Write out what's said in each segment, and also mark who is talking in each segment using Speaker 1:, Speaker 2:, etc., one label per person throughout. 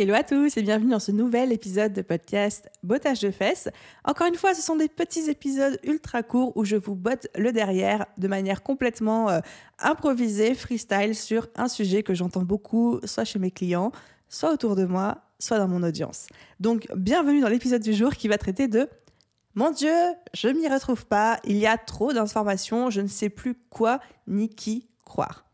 Speaker 1: Hello à tous et bienvenue dans ce nouvel épisode de podcast Bottage de fesses. Encore une fois, ce sont des petits épisodes ultra courts où je vous botte le derrière de manière complètement euh, improvisée, freestyle sur un sujet que j'entends beaucoup, soit chez mes clients, soit autour de moi, soit dans mon audience. Donc, bienvenue dans l'épisode du jour qui va traiter de Mon Dieu, je m'y retrouve pas, il y a trop d'informations, je ne sais plus quoi ni qui croire.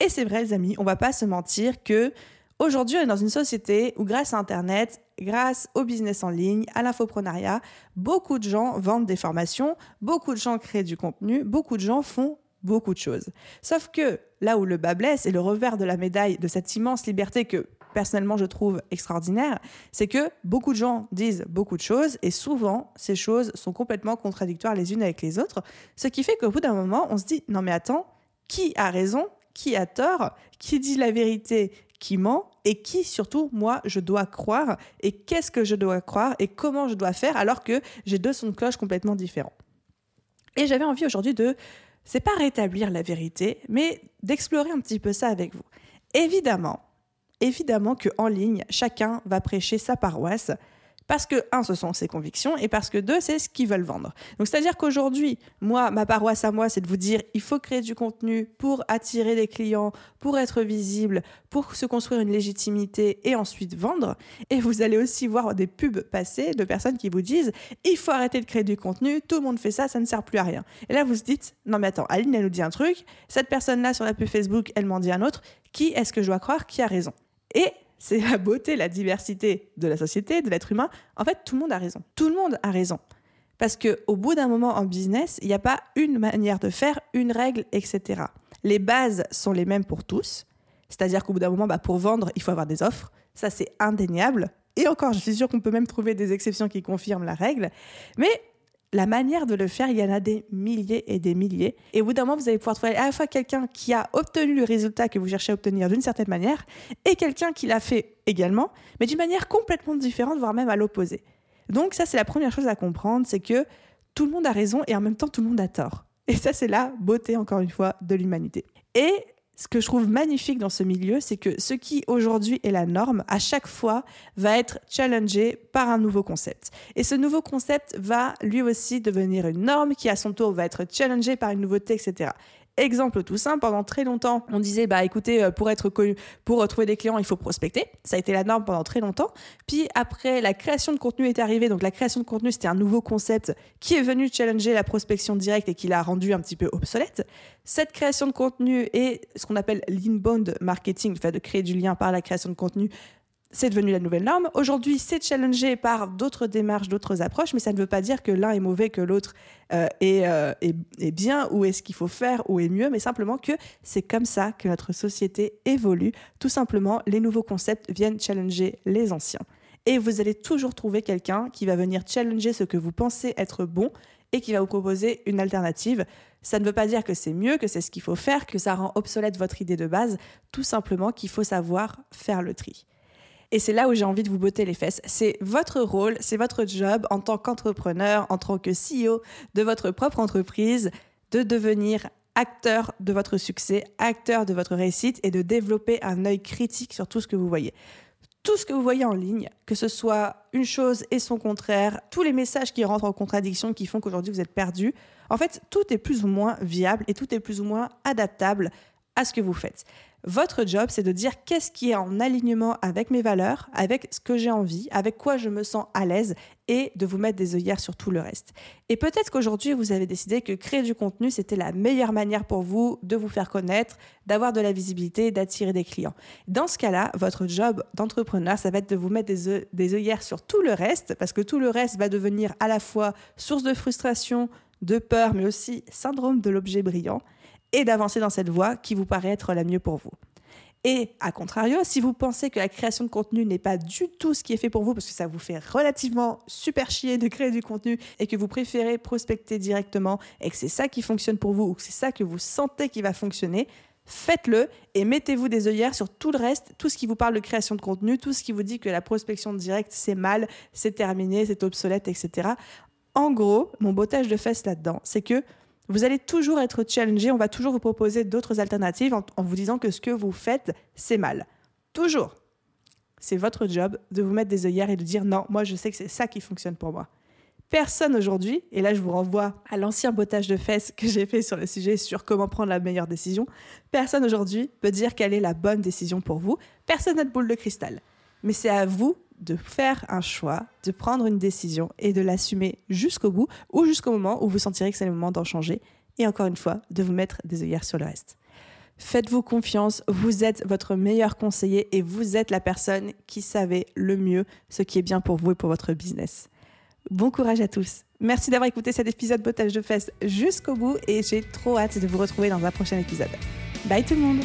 Speaker 1: Et c'est vrai, les amis, on va pas se mentir que Aujourd'hui, on est dans une société où grâce à Internet, grâce au business en ligne, à l'infoprenariat, beaucoup de gens vendent des formations, beaucoup de gens créent du contenu, beaucoup de gens font beaucoup de choses. Sauf que là où le bas blesse et le revers de la médaille de cette immense liberté que personnellement je trouve extraordinaire, c'est que beaucoup de gens disent beaucoup de choses et souvent ces choses sont complètement contradictoires les unes avec les autres, ce qui fait qu'au bout d'un moment on se dit non mais attends, qui a raison? Qui a tort, qui dit la vérité, qui ment, et qui surtout, moi, je dois croire, et qu'est-ce que je dois croire, et comment je dois faire, alors que j'ai deux sons de cloche complètement différents. Et j'avais envie aujourd'hui de, c'est pas rétablir la vérité, mais d'explorer un petit peu ça avec vous. Évidemment, évidemment que en ligne, chacun va prêcher sa paroisse, parce que, un, ce sont ses convictions, et parce que, deux, c'est ce qu'ils veulent vendre. Donc, c'est-à-dire qu'aujourd'hui, moi, ma paroisse à moi, c'est de vous dire, il faut créer du contenu pour attirer des clients, pour être visible, pour se construire une légitimité et ensuite vendre. Et vous allez aussi voir des pubs passer de personnes qui vous disent, il faut arrêter de créer du contenu, tout le monde fait ça, ça ne sert plus à rien. Et là, vous vous dites, non mais attends, Aline, elle nous dit un truc, cette personne-là sur la pub Facebook, elle m'en dit un autre, qui est-ce que je dois croire qui a raison? Et c'est la beauté, la diversité de la société, de l'être humain. En fait, tout le monde a raison. Tout le monde a raison. Parce qu'au bout d'un moment en business, il n'y a pas une manière de faire, une règle, etc. Les bases sont les mêmes pour tous. C'est-à-dire qu'au bout d'un moment, bah, pour vendre, il faut avoir des offres. Ça, c'est indéniable. Et encore, je suis sûre qu'on peut même trouver des exceptions qui confirment la règle. Mais la manière de le faire, il y en a des milliers et des milliers. Et au bout d'un moment, vous allez pouvoir trouver à la fois quelqu'un qui a obtenu le résultat que vous cherchez à obtenir d'une certaine manière et quelqu'un qui l'a fait également, mais d'une manière complètement différente, voire même à l'opposé. Donc ça, c'est la première chose à comprendre, c'est que tout le monde a raison et en même temps, tout le monde a tort. Et ça, c'est la beauté, encore une fois, de l'humanité. Et ce que je trouve magnifique dans ce milieu, c'est que ce qui aujourd'hui est la norme, à chaque fois, va être challengé par un nouveau concept. Et ce nouveau concept va lui aussi devenir une norme qui, à son tour, va être challengé par une nouveauté, etc. Exemple tout simple, pendant très longtemps, on disait bah écoutez, euh, pour être connu, pour retrouver des clients, il faut prospecter. Ça a été la norme pendant très longtemps. Puis après, la création de contenu est arrivée. Donc la création de contenu, c'était un nouveau concept qui est venu challenger la prospection directe et qui l'a rendu un petit peu obsolète. Cette création de contenu et ce qu'on appelle l'inbound marketing, le fait de créer du lien par la création de contenu, c'est devenu la nouvelle norme. Aujourd'hui, c'est challengé par d'autres démarches, d'autres approches, mais ça ne veut pas dire que l'un est mauvais, que l'autre euh, euh, est, bien, ou est ce qu'il faut faire, ou est mieux, mais simplement que c'est comme ça que notre société évolue. Tout simplement, les nouveaux concepts viennent challenger les anciens. Et vous allez toujours trouver quelqu'un qui va venir challenger ce que vous pensez être bon et qui va vous proposer une alternative. Ça ne veut pas dire que c'est mieux, que c'est ce qu'il faut faire, que ça rend obsolète votre idée de base, tout simplement qu'il faut savoir faire le tri. Et c'est là où j'ai envie de vous botter les fesses. C'est votre rôle, c'est votre job en tant qu'entrepreneur, en tant que CEO de votre propre entreprise, de devenir acteur de votre succès, acteur de votre réussite et de développer un œil critique sur tout ce que vous voyez. Tout ce que vous voyez en ligne, que ce soit une chose et son contraire, tous les messages qui rentrent en contradiction, qui font qu'aujourd'hui vous êtes perdu, en fait, tout est plus ou moins viable et tout est plus ou moins adaptable à ce que vous faites. Votre job, c'est de dire qu'est-ce qui est en alignement avec mes valeurs, avec ce que j'ai envie, avec quoi je me sens à l'aise et de vous mettre des œillères sur tout le reste. Et peut-être qu'aujourd'hui, vous avez décidé que créer du contenu, c'était la meilleure manière pour vous de vous faire connaître, d'avoir de la visibilité, d'attirer des clients. Dans ce cas-là, votre job d'entrepreneur, ça va être de vous mettre des, œillères sur tout le reste, parce que tout le reste va devenir à la fois source de frustration, de peur, mais aussi syndrome de l'objet brillant et d'avancer dans cette voie qui vous paraît être la mieux pour vous. Et à contrario, si vous pensez que la création de contenu n'est pas du tout ce qui est fait pour vous, parce que ça vous fait relativement super chier de créer du contenu et que vous préférez prospecter directement et que c'est ça qui fonctionne pour vous ou que c'est ça que vous sentez qui va fonctionner, faites-le et mettez-vous des œillères sur tout le reste, tout ce qui vous parle de création de contenu, tout ce qui vous dit que la prospection directe c'est mal, c'est terminé, c'est obsolète, etc. En gros, mon bottage de fesses là-dedans, c'est que vous allez toujours être challengé, on va toujours vous proposer d'autres alternatives en, vous disant que ce que vous faites, c'est mal. Toujours. C'est votre job de vous mettre des œillères et de dire non, moi je sais que c'est ça qui fonctionne pour moi. Personne aujourd'hui, et là je vous renvoie à l'ancien bottage de fesses que j'ai fait sur le sujet sur comment prendre la meilleure décision, personne aujourd'hui peut dire quelle est la bonne décision pour vous. Personne n'a de boule de cristal. Mais c'est à vous de faire un choix, de prendre une décision et de l'assumer jusqu'au bout ou jusqu'au moment où vous sentirez que c'est le moment d'en changer. Et encore une fois, de vous mettre des œillères sur le reste. Faites-vous confiance, vous êtes votre meilleur conseiller et vous êtes la personne qui savait le mieux ce qui est bien pour vous et pour votre business. Bon courage à tous. Merci d'avoir écouté cet épisode Bottage de fesses jusqu'au bout et j'ai trop hâte de vous retrouver dans un prochain épisode. Bye tout le monde